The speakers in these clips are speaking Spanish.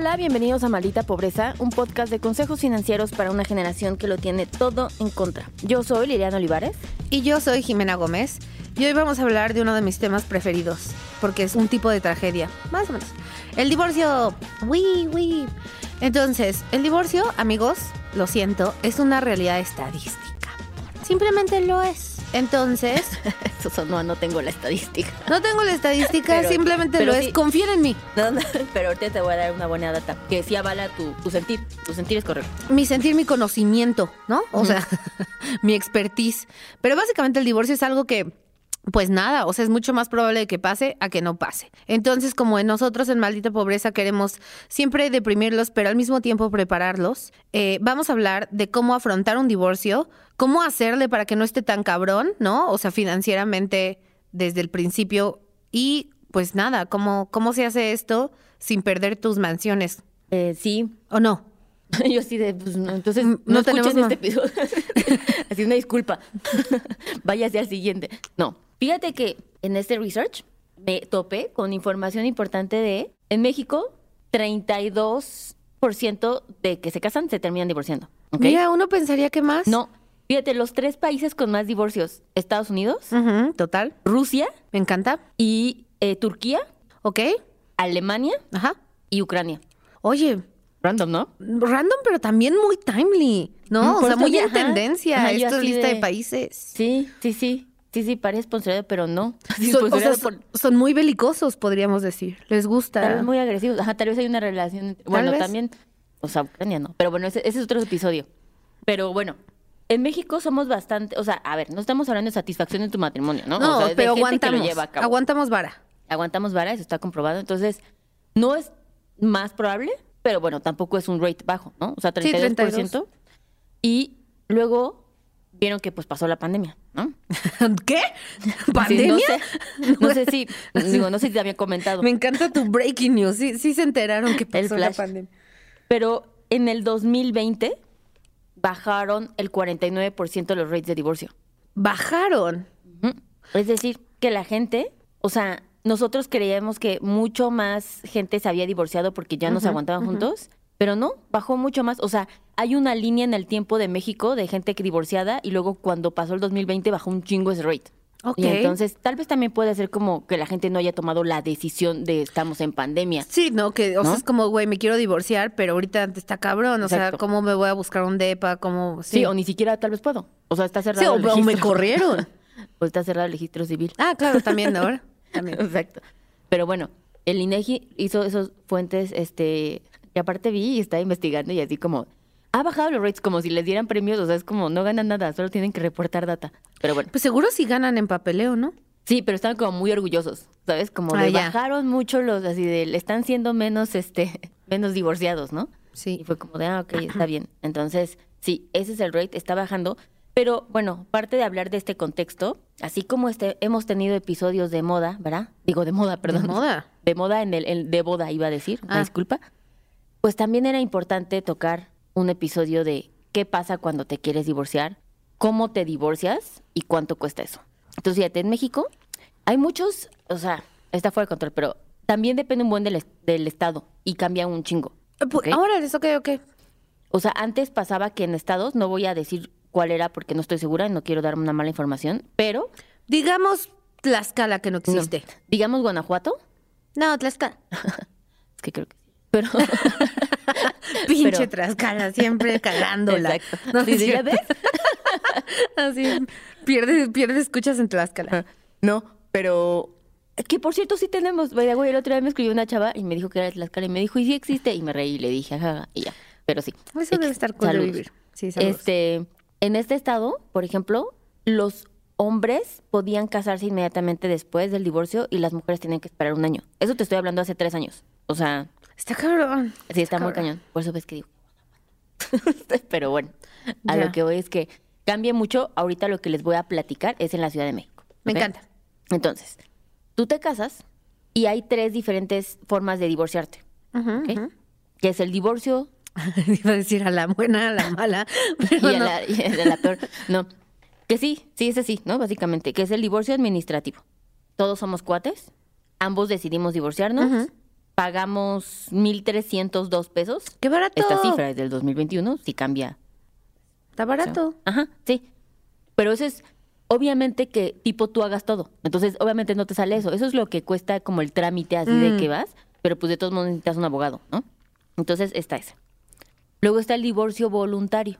Hola, bienvenidos a Maldita Pobreza, un podcast de consejos financieros para una generación que lo tiene todo en contra. Yo soy Liliana Olivares. Y yo soy Jimena Gómez. Y hoy vamos a hablar de uno de mis temas preferidos, porque es un tipo de tragedia, más o menos. El divorcio. Uy, uy. Entonces, el divorcio, amigos, lo siento, es una realidad estadística. Simplemente lo es. Entonces, Eso no, no tengo la estadística. no tengo la estadística, Pero- simplemente pero lo es. sí. Confíen en mí. No, no, pero ahorita te voy a dar una buena data que sí avala tu, tu sentir. Tu sentir es correcto. mi sentir, mi conocimiento, ¿no? O sea, mi expertise. Pero básicamente el divorcio es algo que, pues nada, o sea, es mucho más probable que pase a que no pase. Entonces, como en nosotros en Maldita Pobreza queremos siempre deprimirlos, pero al mismo tiempo prepararlos, eh, vamos a hablar de cómo afrontar un divorcio, cómo hacerle para que no esté tan cabrón, ¿no? O sea, financieramente desde el principio y pues nada, cómo, cómo se hace esto sin perder tus mansiones, Eh, sí. ¿o no? Yo sí de, pues, no, entonces Mm, no, no escuchen este episodio. Así una disculpa. Váyase al siguiente. No. Fíjate que en este research me topé con información importante de en México 32% de que se casan se terminan divorciando. Mira, uno pensaría que más. No. Fíjate, los tres países con más divorcios, Estados Unidos, total. Rusia Me encanta. y eh, Turquía, Ok. Alemania Ajá. y Ucrania. Oye, Random, ¿no? random, pero también muy timely, ¿no? Mm, o sea, muy en tendencia. Ajá, Esto es lista de... de- países. Sí, sí, sí. Sí, sí, parece sponsorado, pero no. Son, o sea, sponsoreado por- son muy belicosos, podríamos decir. Les gusta. Tal vez muy agresivos. Ajá, tal vez hay una relación. entre- Bueno, también. O sea, Ucrania no. Pero bueno, ese, ese es otro episodio. Pero bueno, en México somos bastante. O sea, a ver, no estamos hablando de satisfacción en tu matrimonio, ¿no? No, O sea, pero aguantamos. Aguantamos vara. Aguantamos vara, eso está comprobado. Entonces, no es más probable, pero bueno, tampoco es un rate bajo, ¿no? O sea, Sí, 32%. 32. Y luego vieron que pues pasó la pandemia, ¿no? ¿Qué? Sí, ¿Pandemia? no sé, no sé si, digo, no sé si te había comentado. Me encanta tu breaking news. Sí, sí se enteraron que pasó la pandemia. Pero en el 2020 bajaron el 49% de los rates de divorcio. Bajaron. Es decir, que la gente, o sea, nosotros creíamos que mucho más gente se había divorciado porque ya no se aguantaban juntos, pero no, bajó mucho más. O sea, hay una línea en el tiempo de México de gente que divorciada y luego cuando pasó el 2020 bajó un chingo ese rate. Ok. Y entonces, tal vez también puede ser como que la gente no haya tomado la decisión de estamos en pandemia. Sí, no, que, o sea, es como, güey, me quiero divorciar, pero ahorita está cabrón. O sea. ¿cómo me voy a buscar un depa? ¿Cómo? Sí. o ni siquiera tal vez puedo. O sea, está cerrado Sí, o- el o me corrieron. o está cerrado el registro civil. Ah, claro, también ahora. También. Exacto. Pero bueno, el INEGI hizo esos fuentes, este, que aparte vi y estaba investigando y así como, ha bajado los rates como si les dieran premios, o sea, es como, no ganan nada, solo tienen que reportar data. Pero bueno, Pues seguro si ganan en papeleo, ¿no? sí, pero estaban como muy orgullosos, ¿sabes? Como Ah, ya. bajaron mucho los, así de, le están siendo menos, este, menos divorciados, ¿no? Sí. Y fue como de, ah, ok, está bien. Entonces, sí, ese es el rate, está bajando. Pero bueno, parte de hablar de este contexto, así como este, hemos tenido episodios de moda, ¿verdad? Digo, de moda, perdón. De moda. De moda en el, de boda iba a decir, Ah. disculpa. Pues también era importante tocar un episodio de qué pasa cuando te quieres divorciar, cómo te divorcias y cuánto cuesta eso. Entonces, fíjate, en México hay muchos, o sea, está fuera de control, pero también depende un buen del, del estado y cambia un chingo. Eh, pu- ¿ok? Ahora, ¿eso qué o qué? O sea, antes pasaba que en estados, no voy a decir cuál era porque no estoy segura, no quiero dar una mala información, pero Digamos Tlaxcala, que no no, existe. digamos Guanajuato, No, Tlaxcala. es que creo que sí. Pero Pinche Pero- Tlaxcala, siempre cagándola. Exacto. No, Sí, sí, ¿ya es cierto. Así, pierde, pierde escuchas en Tlaxcala. no, pero que por cierto sí tenemos, vaya, güey, el otro día me escribió una chava y me dijo que era de Tlaxcala y me dijo, "¿Y sí existe?" y me reí y le dije, "Ajá", y ya. Pero sí. Eso debe estar cool de vivir. Sí, saludos. Este, en este estado, por ejemplo, los hombres podían casarse inmediatamente después del divorcio y las mujeres tenían que esperar un año. Eso te estoy hablando hace tres años. O sea, Está cabrón. sí está muy cabrón. cañón. Por eso ves que digo. Pero bueno, a Ya. lo que voy es que cambia mucho. Ahorita lo que les voy a platicar es en la Ciudad de México. Me encanta. Entonces, tú te casas y hay tres diferentes formas de divorciarte. Que es el divorcio Iba a decir a la buena, a la mala. y a no. la, y a la peor. No. Que sí, sí, ese sí, ¿no? Básicamente, que es el divorcio administrativo. Todos somos cuates, ambos decidimos divorciarnos, Ujú. pagamos 1.302 pesos. ¡Qué barato! Esta cifra es del 2021, sí cambia. Está barato. Ajá, sí. Pero eso es, obviamente que tipo tú hagas todo. Entonces, obviamente no te sale eso. Eso es lo que cuesta como el trámite así de Mm. que vas, pero pues de todos modos necesitas un abogado, ¿no? Entonces, está ese. Luego está el divorcio voluntario,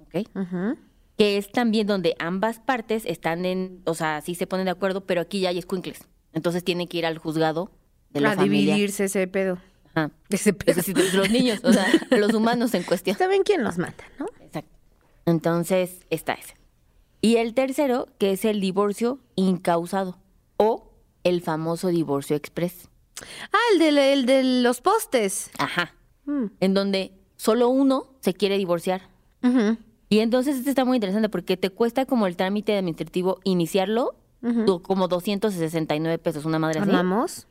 ¿ok? Ujú. que es también donde ambas partes están en, o sea, sí se ponen de acuerdo, pero aquí ya hay escuincles. Entonces tienen que ir al juzgado de la A familia. dividirse ese pedo. Ajá. Ese Es pedo. decir, los niños, o sea, los humanos en cuestión. Saben quién los mata, ¿no? Exacto. Entonces, está ese. Y el tercero, que es el divorcio incausado o el famoso divorcio express. Ah, el de, el de los postes. Ajá. Mm. En donde solo uno se quiere divorciar. Y entonces este está muy interesante porque te cuesta como el trámite administrativo iniciarlo, du- como 269 pesos, una madre así. Amamos.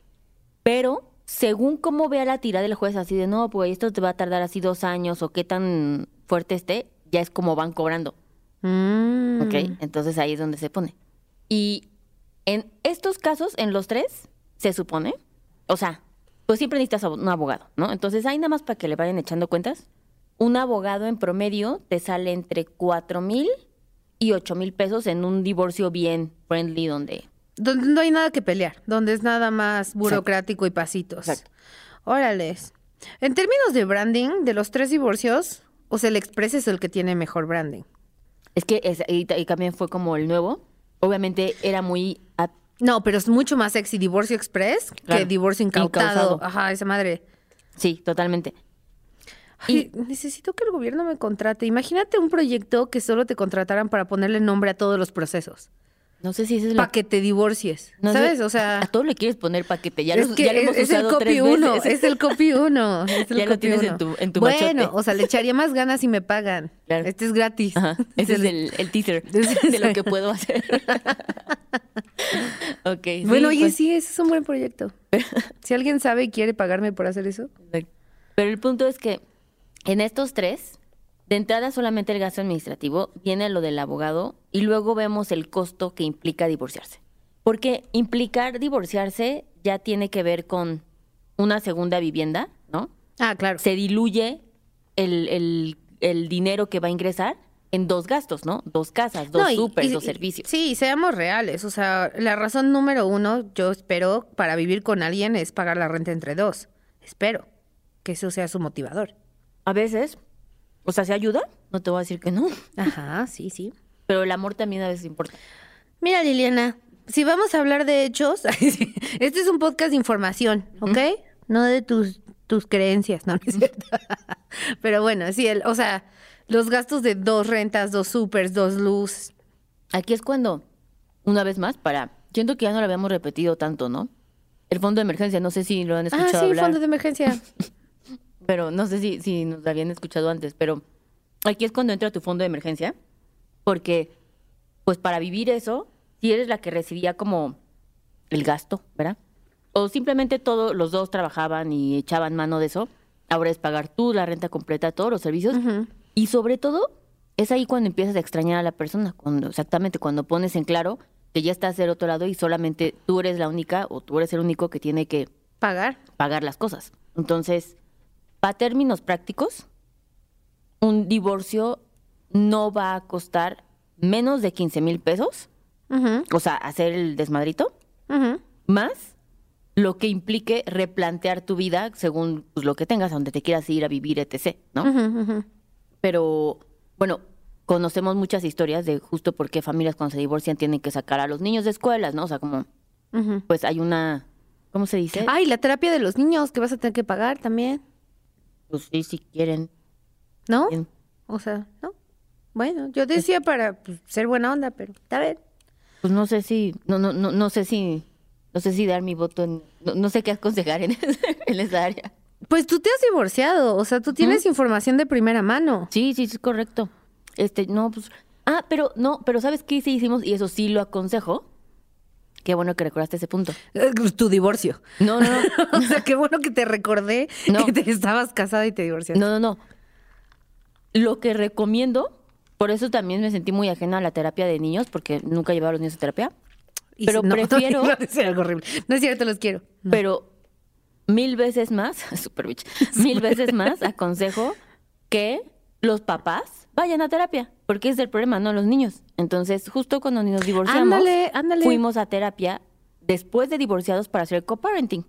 Pero según cómo vea la tirada del juez, así de no, pues esto te va a tardar así dos años o qué tan fuerte esté, ya es como van cobrando. Mm. ¿Ok? Entonces ahí es donde se pone. Y en estos casos, en los tres, se supone, o sea, pues siempre necesitas un abogado, ¿no? Entonces ahí nada más para que le vayan echando cuentas, un abogado en promedio te sale entre cuatro mil y ocho mil pesos en un divorcio bien friendly donde... Donde no hay nada que pelear, donde es nada más burocrático y pasitos. Exacto. Órales. En términos de branding, de los tres divorcios, o sea, el Express es el que tiene mejor branding. Es que es- y, y también fue como el nuevo. Obviamente era muy... No, pero es mucho más sexy Divorcio Express que. Divorcio incautado. Incautado. Ajá, esa madre. sí, totalmente. Ay, necesito que el gobierno me contrate. Imagínate un proyecto que solo te contrataran para ponerle nombre a todos los procesos. No sé si ese es Para la... que te divorcies. no sé, ¿Sabes? O A sea, todo le quieres poner paquete. Ya, es lo, que ya lo hemos es, el copy tres uno, veces. es el copy uno. es el Ya lo tienes en tu- en tu Bueno, machote. o sea, le echaría más ganas si me pagan. Claro. Este es gratis. Ajá, ese es el, el teaser Ese de lo que puedo hacer. ok. sí, Bueno, oye, pues, sí, ese es un buen proyecto. Si alguien sabe y quiere pagarme por hacer eso. Pero el punto es que en estos tres, de entrada solamente el gasto administrativo, viene lo del abogado y luego vemos el costo que implica divorciarse. Porque implicar divorciarse ya tiene que ver con una segunda vivienda, ¿no? Ah, claro. Se diluye el, el- el dinero que va a ingresar en dos gastos, ¿no? Dos casas, dos No, y- súper, y- dos servicios. Sí, seamos reales. O sea, la razón número uno, yo espero, para vivir con alguien es pagar la renta entre dos. Espero que eso sea su motivador. A veces, o sea, ¿se ayuda? No te voy a decir que no, Ajá, sí, sí. pero el amor también a veces importa. Mira, Liliana, si vamos a hablar de hechos, este es un podcast de información, ¿ok? No de tus, tus creencias, no, no es cierto. Pero bueno, sí, el, o sea, los gastos de dos rentas, dos supers, dos luz. Aquí es cuando, una vez más, para, siento que ya no lo habíamos repetido tanto, ¿no? El fondo de emergencia, no sé si lo han Ah, escuchado sí, hablar, fondo de emergencia. Pero no sé si, si nos habían escuchado antes, pero aquí es cuando entra tu fondo de emergencia, porque, pues para vivir eso, si eres la que recibía como el gasto, ¿verdad? O simplemente todos los dos trabajaban y echaban mano de eso, ahora es pagar tú la renta completa, todos los servicios, y sobre todo, es ahí cuando empiezas a extrañar a la persona, cuando exactamente cuando pones en claro que ya estás del otro lado y solamente tú eres la única o tú eres el único que tiene que Pagar. pagar las cosas. Entonces, para términos prácticos, un divorcio no va a costar menos de 15 mil pesos, o sea, hacer el desmadrito, ujú. más lo que implique replantear tu vida según pues, lo que tengas, a donde te quieras ir a vivir, etc., ¿no? Pero, bueno, conocemos muchas historias de justo por qué familias cuando se divorcian tienen que sacar a los niños de escuelas, ¿no? O sea, como, pues hay una, ¿cómo se dice? Ay, la terapia de los niños que vas a tener que pagar también, Pues sí, si quieren. ¿no? bien. O sea, ¿no? Bueno, yo decía para pues, ser buena onda, pero está bien. Pues no sé si, no, no, no, no sé si, no sé si dar mi voto en, no, no sé qué aconsejar en, en esa área. Pues tú te has divorciado, o sea, tú tienes información de primera mano. Sí, sí, es correcto. Este, no, pues, ah, pero no, pero ¿sabes qué sí hicimos? Y eso sí lo aconsejo. Qué bueno que recordaste ese punto. Eh, Tu divorcio. No, no, no, o sea, qué bueno que te recordé No. que te estabas casada y te divorciaste. no, no, no. Lo que recomiendo, por eso también me sentí muy ajena a la terapia de niños, porque nunca llevaba a los niños a terapia. Y pero si- no, prefiero- decir algo horrible. No es cierto, los quiero. No. Pero mil veces más, super bitch, mil veces más aconsejo que los papás vayan a terapia, porque es el problema, no los niños. Entonces, justo cuando nos divorciamos, Ándale, ándale. fuimos a terapia después de divorciados para hacer co-parenting.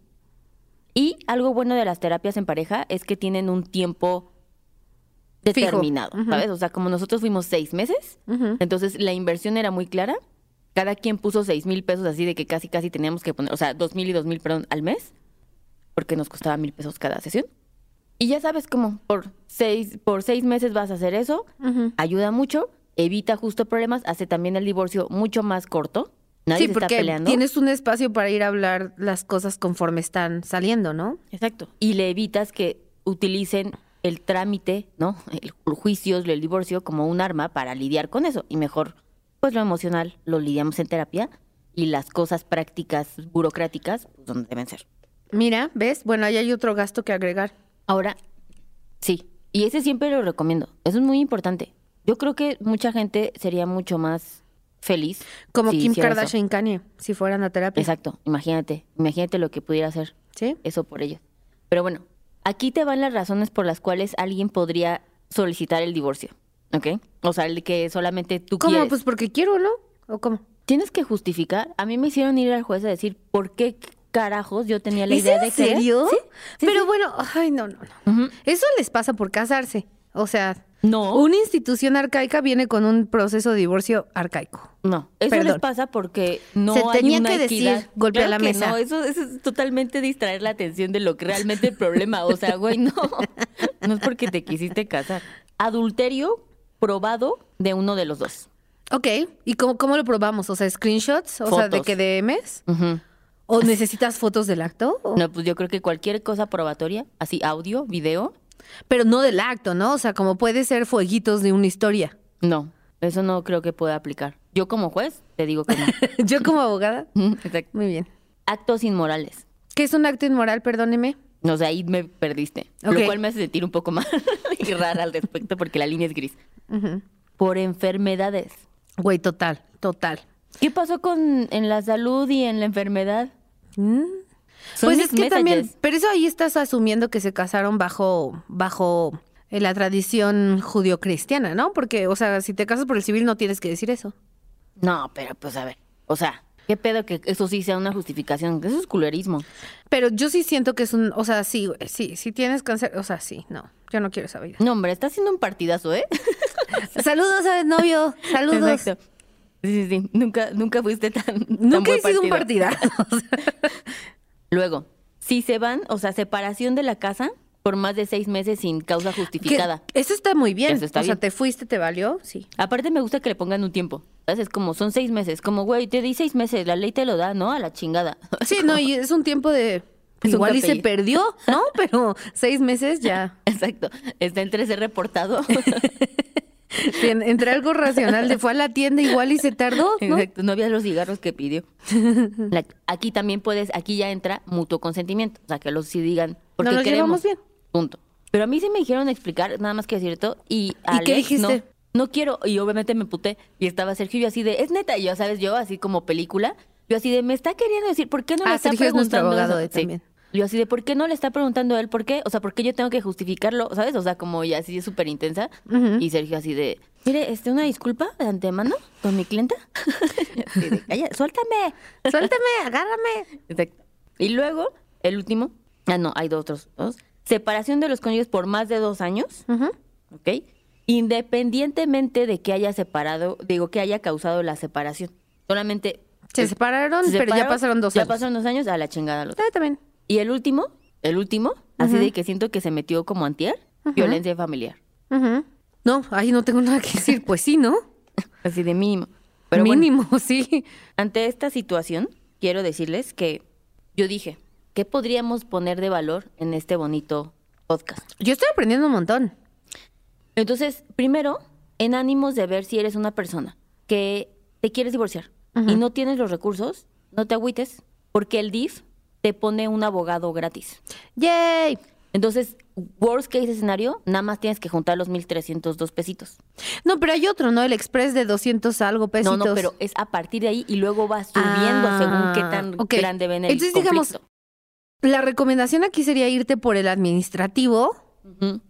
Y algo bueno de las terapias en pareja es que tienen un tiempo Fijo. determinado, ¿sabes? O sea, como nosotros fuimos seis meses, entonces la inversión era muy clara. Cada quien puso seis mil pesos así de que casi casi teníamos que poner, o sea, dos mil y dos mil, perdón, al mes, porque nos costaba mil pesos cada sesión. Y ya sabes cómo, por seis, por seis meses vas a hacer eso, ayuda mucho, evita justo problemas, hace también el divorcio mucho más corto. Nadie Sí, se está porque peleando. tienes un espacio para ir a hablar las cosas conforme están saliendo, ¿no? Exacto. Y le evitas que utilicen el trámite, ¿no? El juicio, el divorcio como un arma para lidiar con eso. Y mejor, pues lo emocional lo lidiamos en terapia y las cosas prácticas, burocráticas, pues donde deben ser. Mira, ¿ves? Bueno, ahí hay otro gasto que agregar. Ahora, sí. Y ese siempre lo recomiendo. Eso es muy importante. Yo creo que mucha gente sería mucho más feliz. Como si Kim. Kardashian y Kanye, si fueran a terapia. Exacto. Imagínate. Imagínate lo que pudiera hacer. ¿Sí? eso por ellos. Pero bueno, aquí te van las razones por las cuales alguien podría solicitar el divorcio, ¿ok? O sea, el que solamente tú ¿Cómo? quieres. Pues porque quiero, ¿no? ¿O cómo? Tienes que justificar. A mí me hicieron ir al juez a decir por qué carajos yo tenía la ¿Es idea en de querer. serio? Sí, sí, Pero sí. bueno, ay, no, no, no. Eso les pasa por casarse. O sea, No, una institución arcaica viene con un proceso de divorcio arcaico. no. Eso Perdón. les pasa porque no Se hay tenía una que decir, equidad. golpea Claro la que mesa. No, eso, eso es totalmente distraer la atención de lo que realmente el problema. O sea, güey, no. No es porque te quisiste casar. Adulterio probado de uno de los dos. Ok, ¿y cómo, cómo lo probamos? O sea, screenshots, o sea, de que DMs. Ujú. ¿O necesitas fotos del acto? O- No, pues yo creo que cualquier cosa probatoria, así audio, video, Pero no del acto, ¿no? O sea, como puede ser fueguitos de una historia. no, eso no creo que pueda aplicar. Yo como juez te digo que no. Yo como abogada, Exacto. muy bien. Actos inmorales. ¿Qué es un acto inmoral? Perdóneme. No sé, ahí me perdiste. Ok. Lo cual me hace sentir un poco mal y rara al respecto porque la línea es gris. Por enfermedades. Güey, total, total. ¿Qué pasó con en la salud y en la enfermedad? Mm. Pues es que también, pero eso ahí estás asumiendo que se casaron bajo, bajo eh, la tradición judio-cristiana, ¿no? Porque, o sea, si te casas por el civil no tienes que decir eso. No, pero pues a ver. O sea, ¿qué pedo que eso sí sea una justificación? Eso es culerismo. Pero yo sí siento que es un, o sea, sí, güey, sí, si tienes cáncer, o sea, sí, no, yo no quiero esa vida. No, hombre, está haciendo un partidazo, ¿eh? Saludos al novio, saludos. Exacto. Sí, sí, sí. Nunca, nunca fuiste tan. tan Nunca he buen sido un partidario. Luego, si se van, o sea, separación de la casa por más de seis meses sin causa justificada. Que Eso está muy bien. Eso está o sea, bien. te fuiste, te valió, sí. Aparte me gusta que le pongan un tiempo. Es como, son seis meses. Como, güey, te di seis meses, la ley te lo da, ¿no? A la chingada. Sí, no, y es un tiempo de... Es igual y se perdió, ¿no? Pero seis meses ya. Exacto. Está entre ser reportado. Sí, en- entre algo racional de fue a la tienda igual y se tardó, ¿no? Exacto. No había los cigarros que pidió. La- aquí también puedes, aquí ya entra mutuo consentimiento. O sea, que los sí digan, porque nos queremos. bien. Punto. Pero a mí sí me dijeron explicar, nada más que cierto, y Alex, qué dijiste? No, no quiero, y obviamente me puté, y estaba Sergio y yo así de, es neta, y yo, ¿sabes? Yo así como película, yo así de, me está queriendo decir, ¿por qué no Ah, le está Sergio es nuestro preguntando abogado, eh, también. Yo así de, ¿por qué no le está preguntando a él por qué? O sea, ¿por qué yo tengo que justificarlo? ¿Sabes? O sea, como ya así es súper intensa. Y Sergio así de, mire, este, una disculpa de antemano con mi clienta. Así de, "Calla, suéltame. Suéltame, agárrame. Exacto. Y luego, el último, ah, no, hay dos otros dos. Separación de los cónyuges por más de dos años, Ujú. ¿ok? Independientemente de que haya separado, digo, que haya causado la separación. Solamente. Se separaron, se pero ya pasaron dos ya años. pasaron dos años a la chingada los. Ah, también. Y el último, el último, así de que siento que se metió como antier, violencia familiar. No, ahí no tengo nada que decir. Pues sí, ¿no? Así de mínimo. Pero bueno, Mínimo, sí. ante esta situación, quiero decirles que yo dije, ¿qué podríamos poner de valor en este bonito podcast? Yo estoy aprendiendo un montón. Entonces, primero, en ánimos de ver si eres una persona que te quieres divorciar y no tienes los recursos, no te agüites, porque el DIF te pone un abogado gratis. ¡Yay! Entonces, worst case escenario, nada más tienes que juntar los 1.302 pesitos. No, pero hay otro, ¿no? El express de 200 algo pesitos. No, no, pero es a partir de ahí y luego va subiendo Ah, según qué tan ok. grande ven el Entonces, digamos. La recomendación aquí sería irte por el administrativo,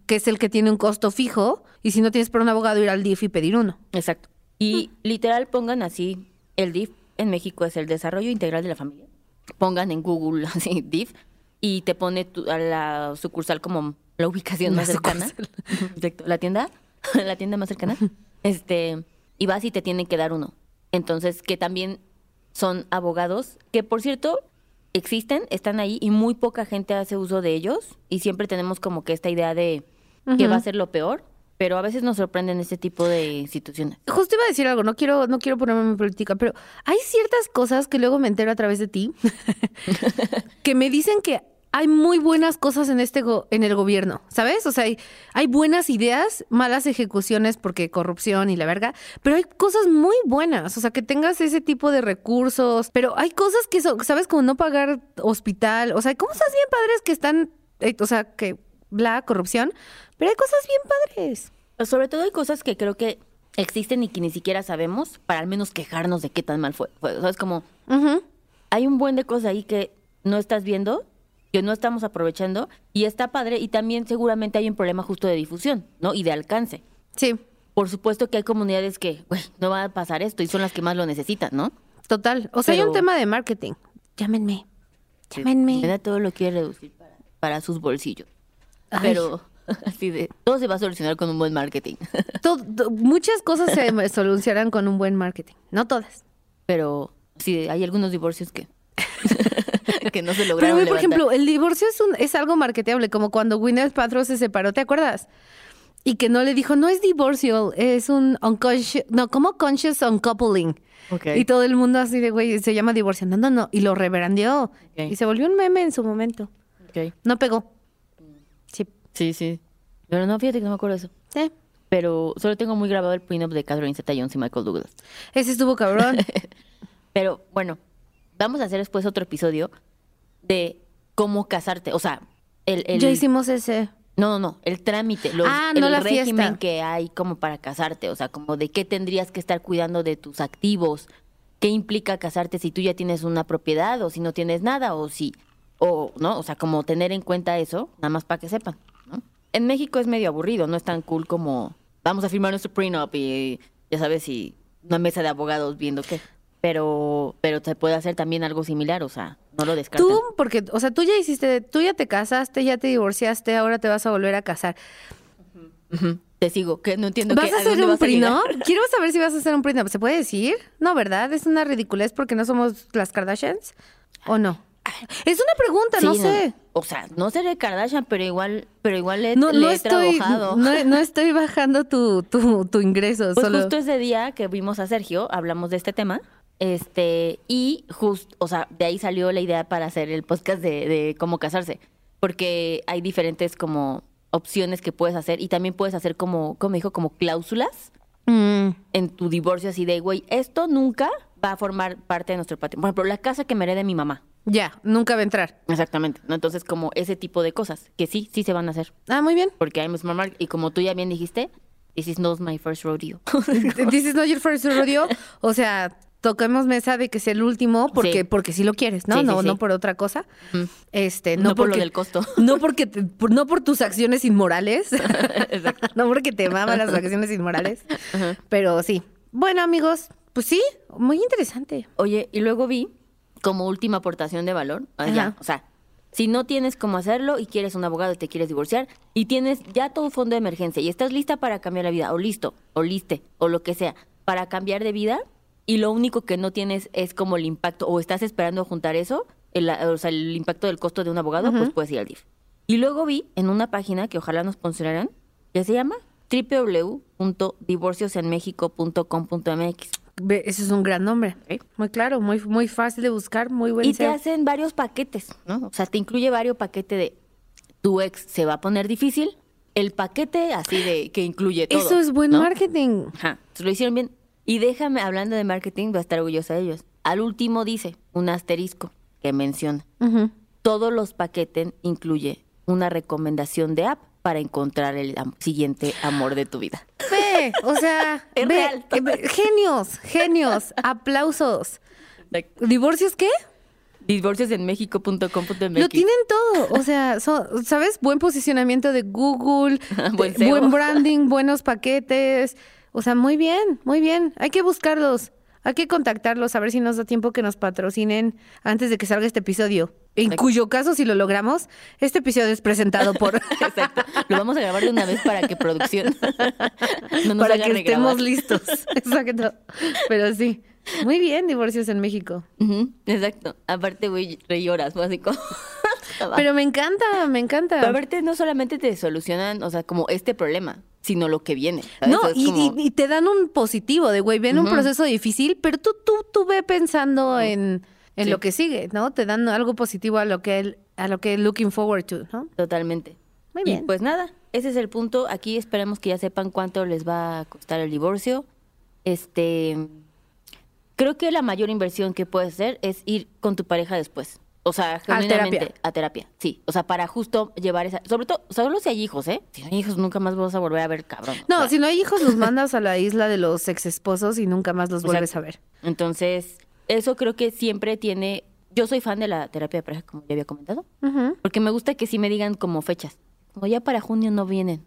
que es el que tiene un costo fijo, y si no tienes por un abogado, ir al DIF y pedir uno. Exacto. Y literal pongan así, el DIF en México es el desarrollo integral de la familia. Pongan en Google así DIF y te pone tu- a la sucursal como la ubicación más cercana. Exacto. La tienda, la tienda más cercana. Este, y vas y te tienen que dar uno. Entonces, que también son abogados, que por cierto, existen, están ahí y muy poca gente hace uso de ellos y siempre tenemos como que esta idea de que va a ser lo peor, pero a veces nos sorprenden este tipo de instituciones. Justo iba a decir algo, no quiero, no quiero ponerme en política, pero hay ciertas cosas que luego me entero a través de ti que me dicen que hay muy buenas cosas en este en el gobierno, ¿sabes? O sea, hay, hay buenas ideas, malas ejecuciones porque corrupción y la verga, pero hay cosas muy buenas, o sea, que tengas ese tipo de recursos, pero hay cosas que son, ¿sabes? Como no pagar hospital, o sea, hay cosas bien padres que están, eh, o sea, que bla, corrupción, pero hay cosas bien padres. Sobre todo hay cosas que creo que existen y que ni siquiera sabemos para al menos quejarnos de qué tan mal fue. fue. O sea, es como, Ujú. hay un buen de cosas ahí que no estás viendo, que no estamos aprovechando y está padre y también seguramente hay un problema justo de difusión, ¿no? Y de alcance. Sí. Por supuesto que hay comunidades que, güey, no va a pasar esto y son las que más lo necesitan, ¿no? Total. O sea, hay un tema de marketing. Llámenme. Llámenme. Verdad, todo lo quiere reducir para, para sus bolsillos. Ay. Pero así de, todo se va a solucionar con un buen marketing. To- to- muchas cosas se solucionarán con un buen marketing. No todas. Pero sí, hay algunos divorcios que, que no se Pero, lograron güey, por levantar. ejemplo, el divorcio es, un, es algo marketeable, como cuando Gwyneth Paltrow se separó, ¿te acuerdas? Y que no le dijo, no es divorcio, es un unconscious, no, como conscious uncoupling. Ok. Y todo el mundo así de, güey, se llama divorcio. No, no, no. Y lo reverandeó. Ok. Y se volvió un meme en su momento. Ok. No pegó. Sí. Sí. Pero no, fíjate que no me acuerdo de eso. Sí. Pero solo tengo muy grabado el prenup de Catherine Zeta-Jones y Michael Douglas. Ese estuvo cabrón. Pero bueno, vamos a hacer después otro episodio de cómo casarte. O sea, el... el- ya hicimos ese. No, no, no, el trámite, los, Ah, no el la régimen fiesta. que hay como para casarte, o sea, como de qué tendrías que estar cuidando de tus activos, qué implica casarte si tú ya tienes una propiedad o si no tienes nada o si, o no, o sea, como tener en cuenta eso, nada más para que sepan. En México es medio aburrido, no es tan cool como vamos a firmar nuestro prenup y ya sabes, y una mesa de abogados viendo qué, pero, pero se puede hacer también algo similar, o sea, no lo descartan. Tú, porque, o sea, tú ya hiciste, tú ya te casaste, ya te divorciaste, ahora te vas a volver a casar. Te sigo, que no entiendo ¿Vas qué- a hacer un prenup? Quiero saber si vas a hacer un prenup. ¿Se puede decir? No, ¿verdad? Es una ridiculez porque no somos las Kardashians. ¿O no? Es una pregunta, no sé. O sea, no seré Kardashian, pero igual, pero igual le, No, le no he estoy, trabajado. no, no estoy bajando tu, tu, tu ingreso. pues solo... justo ese día que vimos a Sergio, hablamos de este tema. Este, y justo, o sea, de ahí salió la idea para hacer el podcast de, de cómo casarse. Porque hay diferentes como opciones que puedes hacer y también puedes hacer como, como dijo, como cláusulas Mm, en tu divorcio así de, güey, esto nunca va a formar parte de nuestro patrimonio. Por ejemplo, la casa que me herede mi mamá. Ya, nunca va a entrar. Exactamente. ¿no? Entonces, como ese tipo de cosas que sí, sí se van a hacer. Ah, muy bien. Porque I'm a smart mark. Y como tú ya bien dijiste, this is not my first rodeo. This is not your first rodeo. O sea, toquemos mesa de que sea el último porque, Sí. porque sí lo quieres, ¿no? Sí, sí, no, no por otra cosa. Mm. Este, no, No por lo del costo. No porque te- por- no por tus acciones inmorales. no porque te maman las acciones inmorales. Pero sí. Bueno, amigos, pues sí, muy interesante. Oye, y luego vi como última aportación de valor, ah, ya, o sea, si no tienes cómo hacerlo y quieres un abogado y te quieres divorciar y tienes ya todo fondo de emergencia y estás lista para cambiar la vida, o listo, o liste, o lo que sea, para cambiar de vida y lo único que no tienes es como el impacto, o estás esperando juntar eso, el, o sea, el impacto del costo de un abogado, pues puedes ir al DIF. Y luego vi en una página que ojalá nos sponsoraran, que se llama www.divorciosenmexico.com.mx. Ese es un gran nombre. Muy claro, muy, muy fácil de buscar, muy buen Y te hacen varios paquetes, ¿no? O sea, te incluye varios paquetes de tu ex se va a poner difícil, el paquete así de que incluye todo. Eso es buen ¿no? marketing. Ajá, lo hicieron bien. Y déjame, hablando de marketing, voy a estar orgullosa de ellos. Al último dice un asterisco que menciona. Ujú. Todos los paquetes incluye una recomendación de app para encontrar el am- siguiente amor de tu vida. Ve, o sea, Es ve, real. eh, ve, genios, genios, aplausos. ¿Divorcios qué? Divorciosenmexico.com.mx. Lo tienen todo. O sea, son- ¿sabes? Buen posicionamiento de Google, Buen de- SEO. buen branding, buenos paquetes. O sea, muy bien, muy bien. Hay que buscarlos. Hay que contactarlos a ver si nos da tiempo que nos patrocinen antes de que salga este episodio. En cuyo caso, si lo logramos, este episodio es presentado por... Exacto. Lo vamos a grabar de una vez para que producción no nos para haga que estemos listos. Exacto. Pero sí. Muy bien, divorcios en México. Exacto. Aparte, güey, re lloras, como... Pero me encanta, me encanta. Pero aparte no solamente te solucionan, o sea, como este problema, sino lo que viene. ¿sabes? No, y, como- y- y te dan un positivo de, güey, ven un proceso difícil, pero tú, tú, tú ve pensando en, en Sí. lo que sigue, ¿no? Te dan algo positivo a lo que él, a lo que looking forward to, ¿no? Totalmente. Muy Y bien. pues nada, ese es el punto. Aquí esperemos que ya sepan cuánto les va a costar el divorcio. Este, creo que la mayor inversión que puedes hacer es ir con tu pareja después. O sea, genuinamente terapia. a terapia. Sí, o sea, para justo llevar esa, sobre todo, solo si hay hijos, ¿eh? Si no hay hijos nunca más vas a volver a ver, cabrón. O No, sea, si no hay hijos, los mandas a la isla de los ex esposos y nunca más los vuelves a ver. Entonces, eso creo que siempre tiene. Yo soy fan de la terapia de pareja, como ya había comentado, porque me gusta que sí me digan como fechas. Como ya para junio no vienen.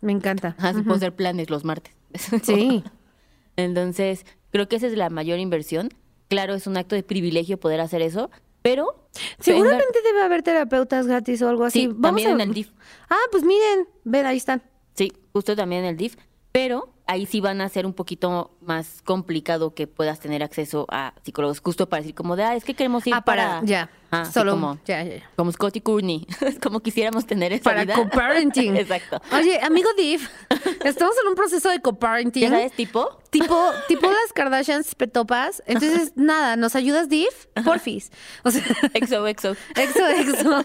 Me encanta. Así puedo hacer planes los martes. Sí. Entonces, creo que esa es la mayor inversión. Claro, es un acto de privilegio poder hacer eso, pero. Seguramente debe haber terapeutas gratis o algo así. Sí, Vamos también a- en el DIF. Ah, pues miren, ven, ahí están. Sí, justo también en el DIF. Pero ahí sí van a ser un poquito más complicado que puedas tener acceso a psicólogos, justo para decir como de, ah, es que queremos ir Ah, para, ya. Ah, Solo, como, ya, ya, ya. como Scotty Courtney, como quisiéramos tener esa Para vida. coparenting. Exacto. Oye, amigo Div, estamos en un proceso de coparenting. ¿Ya sabes, tipo? Tipo, tipo las Kardashians petopas. Entonces, nada, ¿nos ayudas, Div? Porfis. O sea, Exo, exo. exo, exo.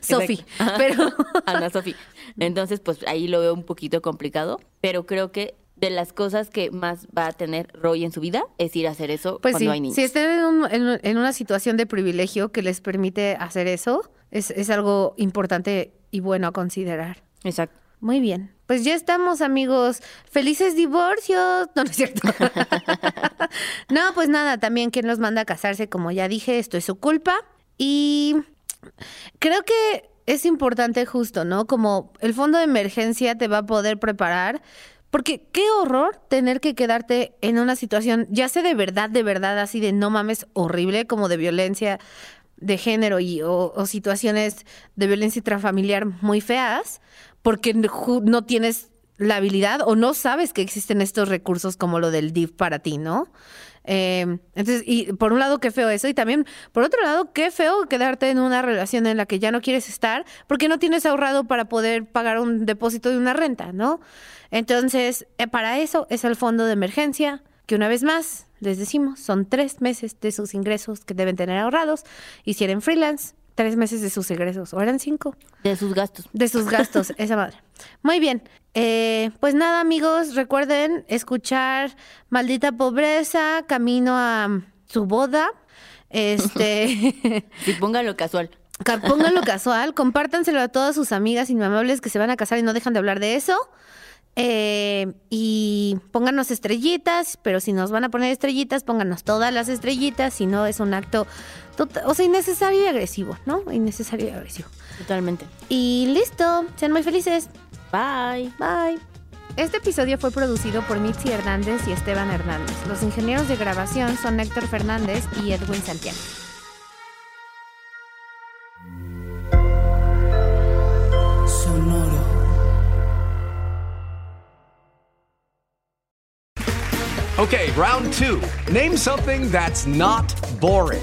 Sofi. Pero, Ana Sofi. Entonces, pues ahí lo veo un poquito complicado, pero creo que de las cosas que más va a tener Roy en su vida es ir a hacer eso pues cuando sí, hay niños. si estén en, un- en- en una situación de privilegio que les permite hacer eso, es, es algo importante y bueno a considerar. Exacto. Muy bien. Pues ya estamos, amigos. Felices divorcios. No, no es cierto. no, pues nada, también quien los manda a casarse, como ya dije, esto es su culpa. Y creo que es importante justo, ¿no? Como el fondo de emergencia te va a poder preparar. Porque qué horror tener que quedarte en una situación, ya sea de verdad, de verdad, así de no mames, horrible, como de violencia de género y, o, o situaciones de violencia intrafamiliar muy feas, porque no tienes la habilidad o no sabes que existen estos recursos como lo del DIF para ti, ¿no? Eh, entonces, y por un lado, qué feo eso, y también, por otro lado, qué feo quedarte en una relación en la que ya no quieres estar porque no tienes ahorrado para poder pagar un depósito de una renta, ¿no? Entonces, eh, para eso es el fondo de emergencia, que una vez más, les decimos, son tres meses de sus ingresos que deben tener ahorrados, y si eran freelance, tres meses de sus ingresos, o eran cinco. De sus gastos. De sus gastos, esa madre. Muy bien. Eh, pues nada, amigos, recuerden escuchar Maldita Pobreza, Camino a su boda. Este, Sí, póngalo casual. ca- pónganlo casual, compártanselo a todas sus amigas inmamables que se van a casar y no dejan de hablar de eso. Eh, y pónganos estrellitas, pero si nos van a poner estrellitas, pónganos todas las estrellitas, si no es un acto, tota- o sea, innecesario y agresivo, ¿no? Innecesario y agresivo. Totalmente. Y listo, sean muy felices. Bye. Bye. Este episodio fue producido por Mitzi Hernández y Esteban Hernández. Los ingenieros de grabación son Héctor Fernández y Edwin Santiago. Sonoro. Okay, round two. Name something that's not boring.